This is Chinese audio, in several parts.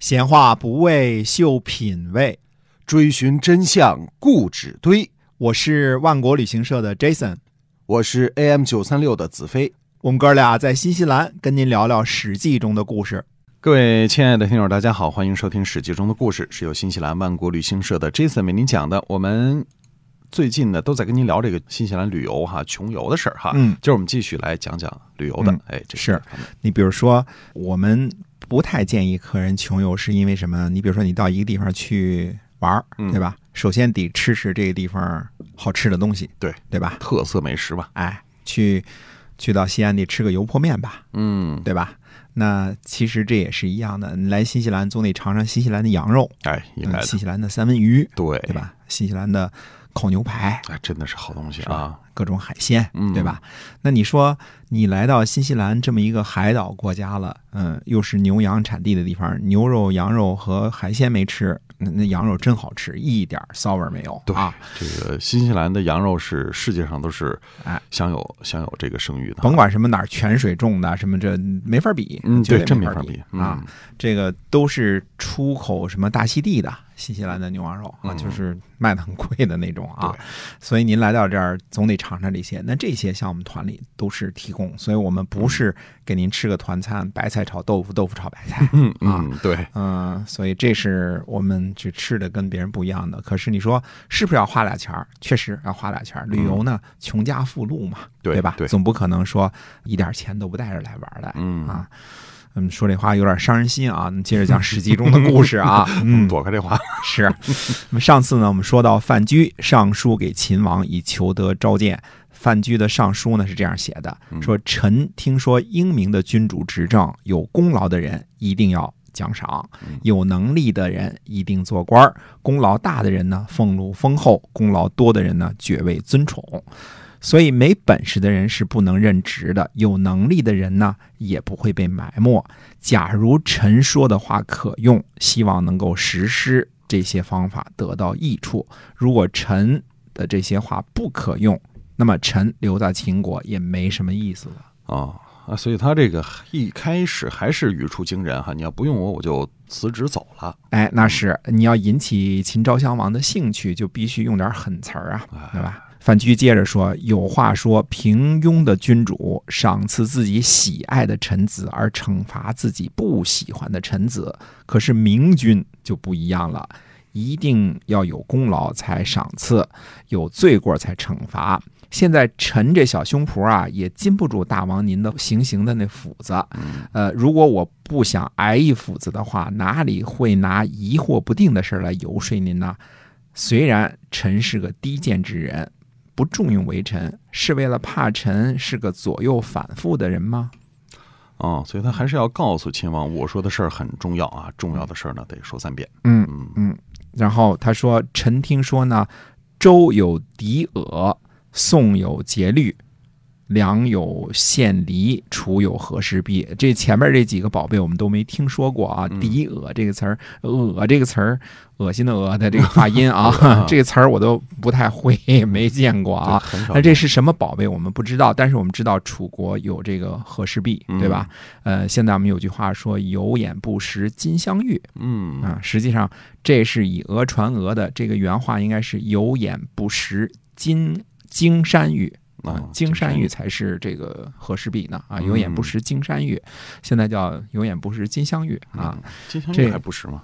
闲话不为秀品味，追寻真相固执堆。我是万国旅行社的 Jason，我是 AM 九三六的子飞。我们哥俩在新西兰跟您聊聊《史记》中的故事。各位亲爱的听友，大家好，欢迎收听《史记》中的故事，是由新西兰万国旅行社的 Jason 为您讲的。我们最近呢都在跟您聊这个新西兰旅游哈、穷游的事儿哈。嗯就是我们继续来讲讲旅游的。嗯哎，这是你比如说，我们不太建议客人穷游，是因为什么？你比如说，你到一个地方去玩对吧？首先得吃吃这个地方好吃的东西，对对吧？特色美食吧。哎，去去到西安得吃个油泼面吧，嗯，对吧？那其实这也是一样的，你来新西兰总得尝尝新西兰的羊肉，哎。新西兰的三文鱼，对对？吧？新西兰的烤牛排，哎，真的是好东西啊。各种海鲜，嗯对吧？那你说你来到新西兰这么一个海岛国家了，嗯，又是牛羊产地的地方，牛肉、羊肉和海鲜没吃，那那羊肉真好吃，一点骚味儿没有对啊！这个新西兰的羊肉是世界上都是哎享有享有这个声誉的，甭管什么哪儿泉水种的，什么这没法比，嗯，对，真没法比啊！嗯这个都是出口什么大溪地的新西兰的牛羊肉啊，嗯就是卖的很贵的那种啊对。所以您来到这儿总得尝尝尝这些。那这些像我们团里都是提供，所以我们不是给您吃个团餐，白菜炒豆腐，豆腐炒白菜。嗯啊嗯，对，嗯，所以这是我们去吃的跟别人不一样的。可是你说是不是要花俩钱儿？确实要花俩钱儿。旅游呢，穷家富路嘛，吧？对吧总不可能说一点钱都不带着来玩的。嗯啊，嗯，说这话有点伤人心啊。接着讲《史记》中的故事啊，嗯，躲开这话，是。那么上次呢，我们说到范雎上书给秦王以求得召见。范雎的上书呢是这样写的：说臣听说英明的君主执政，有功劳的人一定要奖赏，有能力的人一定做官儿，功劳大的人呢俸禄丰厚，功劳多的人呢爵位尊宠。所以没本事的人是不能任职的，有能力的人呢也不会被埋没。假如臣说的话可用，希望能够实施这些方法得到益处；如果臣的这些话不可用，那么臣留在秦国也没什么意思了。啊啊，所以他这个一开始还是语出惊人哈，你要不用我，我就辞职走了。哎，那是你要引起秦昭襄王的兴趣，就必须用点狠词儿啊，对吧？范雎接着说：“有话说，平庸的君主赏赐自己喜爱的臣子，而惩罚自己不喜欢的臣子。可是明君就不一样了，一定要有功劳才赏赐，有罪过才惩罚。现在臣这小胸脯啊，也禁不住大王您的行刑的那斧子。呃，如果我不想挨一斧子的话，哪里会拿疑惑不定的事儿来游说您呢？虽然臣是个低贱之人，不重用为臣，是为了怕臣是个左右反复的人吗？哦，所以他还是要告诉秦王，我说的事儿很重要啊，重要的事儿呢得说三遍。嗯嗯嗯。然后他说：“臣听说呢，周有狄俄，宋有节律。”梁有献离，楚有和氏璧。这前面这几个宝贝我们都没听说过啊。嗯狄俄这个词儿，俄这个词儿，恶心的恶的这个发音啊 啊，这个词儿我都不太会，没见过啊。那这是什么宝贝？我们不知道，但是我们知道楚国有这个和氏璧，嗯对吧？呃，现在我们有句话说“有眼不识金镶玉”嗯啊，实际上这是以讹传讹的，这个原话应该是“有眼不识金金山玉”。啊啊，金山玉才是这个和氏璧呢？啊，嗯。有眼不识金山玉，现在叫有眼不识金镶玉啊，嗯，金镶这玉还不识吗？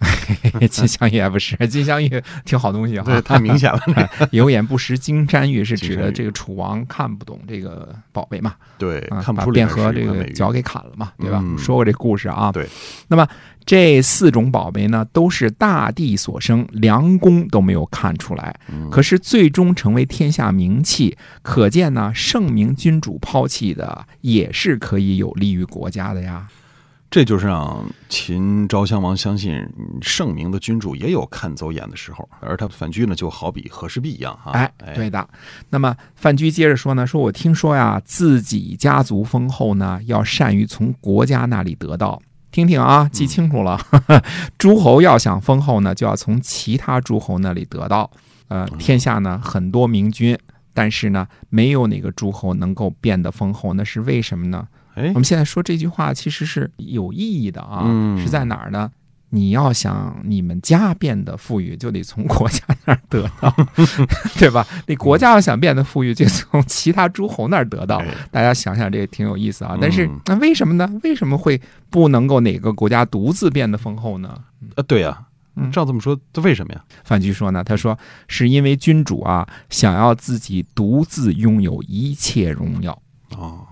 金镶玉还不是 金镶玉，挺好东西对，哈。太明显了。有眼不识金山玉是指的这个楚王看不懂这个宝贝嘛，对，啊，看不把卞和这个脚给砍了嘛，对吧？嗯说过这故事啊。对。那么这四种宝贝呢，都是大地所生，良公都没有看出来，嗯可是最终成为天下名器，可见呢，圣明君主抛弃的也是可以有利于国家的呀。这就是让秦昭襄王相信嗯圣明的君主也有看走眼的时候，而他范雎呢，就好比和氏璧一样哈。哎，对的。那么范雎接着说呢，说我听说呀，自己家族丰厚呢，要善于从国家那里得到。听听啊，记清楚了。诸侯要想丰厚呢，就要从其他诸侯那里得到。呃，天下呢很多明君，但是呢，没有哪个诸侯能够变得丰厚，那是为什么呢？哎我，们现在说这句话其实是有意义的啊，嗯是在哪儿呢？你要想你们家变得富裕，就得从国家那儿得到，对吧？你国家要想变得富裕，就从其他诸侯那儿得到。大家想想，这个挺有意思啊。但是那为什么呢？为什么会不能够哪个国家独自变得丰厚呢？呃，对呀，照这么说，这为什么呀？范雎说呢，他说是因为君主啊，想要自己独自拥有一切荣耀。哦。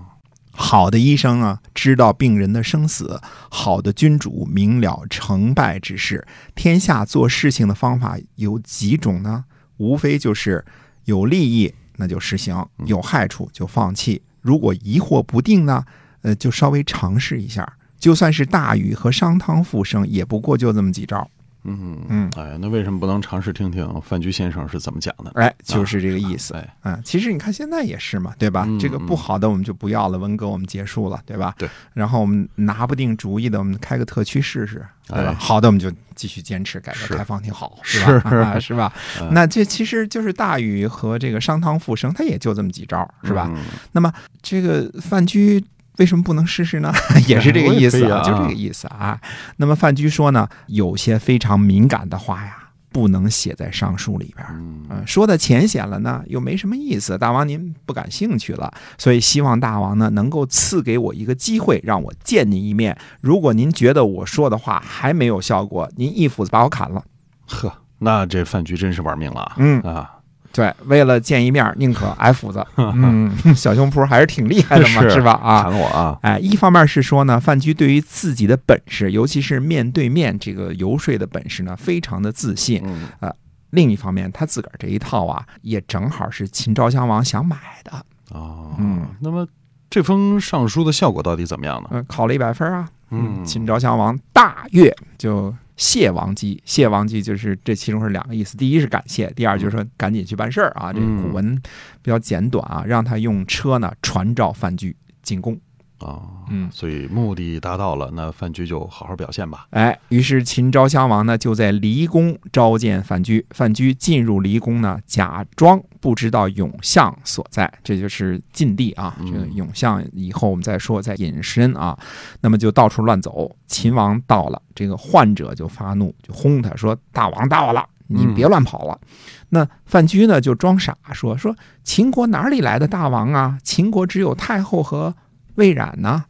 好的医生啊，知道病人的生死；好的君主明了成败之事。天下做事情的方法有几种呢？无非就是有利益那就实行，有害处就放弃。如果疑惑不定呢，呃，就稍微尝试一下。就算是大禹和商汤复生，也不过就这么几招。嗯嗯，哎，那为什么不能尝试听听范雎先生是怎么讲的？哎，就是这个意思。哎，嗯，其实你看现在也是嘛，对吧？这个不好的我们就不要了，文革我们结束了，对吧？对。然后我们拿不定主意的，我们开个特区试试，对吧？好的，我们就继续坚持改革开放，挺好，是吧？是吧？那这其实就是大禹和这个商汤复生，他也就这么几招，是吧？那么这个范雎。为什么不能试试呢？也是这个意思啊，就这个意思啊。那么范雎说呢，有些非常敏感的话呀，不能写在上书里边嗯，说的浅显了呢，又没什么意思。大王您不感兴趣了，所以希望大王呢能够赐给我一个机会，让我见您一面。如果您觉得我说的话还没有效果，您一斧子把我砍了。呵，那这范雎真是玩命了。嗯啊。对，为了见一面，宁可 挨斧子。嗯，小胸脯还是挺厉害的嘛，是吧？啊，砍我啊！哎，一方面是说呢，范雎对于自己的本事，尤其是面对面这个游说的本事呢，非常的自信。呃，另一方面，他自个儿这一套啊，也正好是秦昭襄王想买的。哦，嗯，那么这封上书的效果到底怎么样呢？嗯，考了一百分啊。嗯，秦昭襄王大悦，就。谢王姬，谢王姬就是这其中是两个意思，第一是感谢，第二就是说赶紧去办事儿啊。这古文比较简短啊，让他用车呢传召范雎进宫。啊，嗯，所以目的达到了，那范雎就好好表现吧。哎，于是秦昭襄王呢就在离宫召见范雎。范雎进入离宫呢，假装不知道永相所在，这就是禁地啊。这个永相以后我们再说，再隐身啊。那么就到处乱走。秦王到了，这个患者就发怒，就轰他说：“大王到了，你别乱跑了。”那范雎呢就装傻说：“说秦国哪里来的大王啊？秦国只有太后和。”魏冉呢，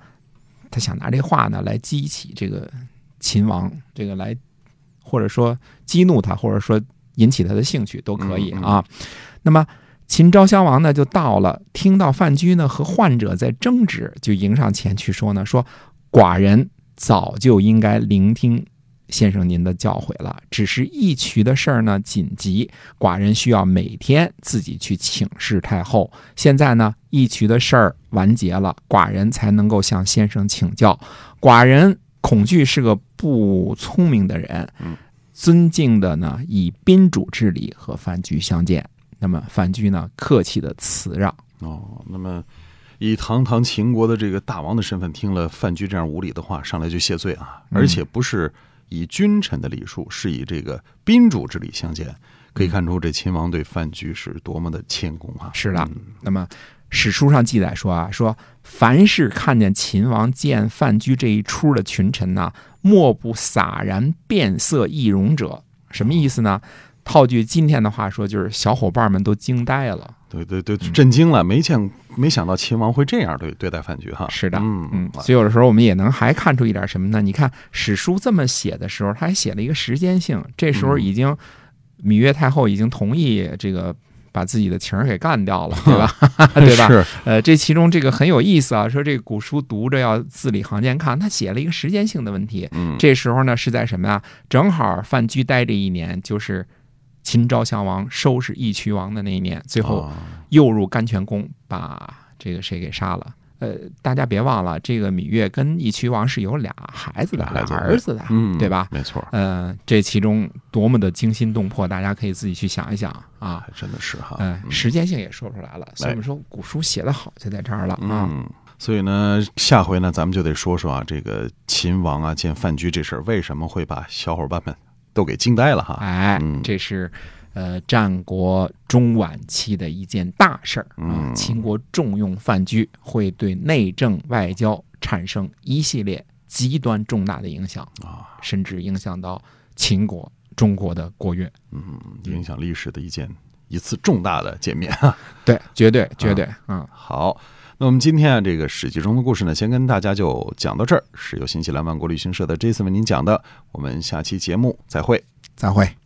他想拿这话呢来激起这个秦王，这个来或者说激怒他，或者说引起他的兴趣都可以啊。那么秦昭襄王呢就到了，听到范雎呢和患者在争执，就迎上前去说呢，说寡人早就应该聆听。先生，您的教诲了，只是义渠的事儿呢，紧急，寡人需要每天自己去请示太后。现在呢，义渠的事儿完结了，寡人才能够向先生请教。寡人恐惧是个不聪明的人，尊敬的呢，以宾主之礼和范雎相见。那么范雎呢，客气的辞让。哦，那么以堂堂秦国的这个大王的身份，听了范雎这样无礼的话，上来就谢罪啊，而且不是。以君臣的礼数，是以这个宾主之礼相见，可以看出这秦王对范雎是多么的谦恭啊！是的，那么史书上记载说啊，说凡是看见秦王见范雎这一出的群臣呐，莫不洒然变色易容者。什么意思呢？套句今天的话说，就是小伙伴们都惊呆了。对对对，震惊了，没见没想到秦王会这样对对待范雎哈。是的，嗯嗯，所以有的时候我们也能还看出一点什么呢？你看史书这么写的时候，他还写了一个时间性，这时候已经芈月太后已经同意这个把自己的情儿给干掉了，对吧？对吧？是。呃，这其中这个很有意思啊，说这个古书读着要字里行间看，他写了一个时间性的问题。嗯，这时候呢是在什么呀？正好范雎待这一年就是。秦昭襄王收拾义渠王的那一年，最后又入甘泉宫，把这个谁给杀了？呃，大家别忘了，这个芈月跟义渠王是有俩孩子的，俩儿子的，嗯对吧？没错。呃，这其中多么的惊心动魄，大家可以自己去想一想啊！真的是哈，嗯，时间性也说出来了，所以我们说古书写的好就在这儿了啊。所以呢，下回呢，咱们就得说说啊，这个秦王啊见范雎这事儿，为什么会把小伙伴们？都给惊呆了哈！哎，这是呃战国中晚期的一件大事儿啊。秦国重用范雎，会对内政外交产生一系列极端重大的影响啊，甚至影响到秦国、中国的国运。嗯，影响历史的一件一次重大的见面啊。对，绝对绝对，嗯。好，那我们今天啊，这个史记中的故事呢，先跟大家就讲到这儿，是由新西兰万国旅行社的 Jason 为您讲的。我们下期节目再会。再会。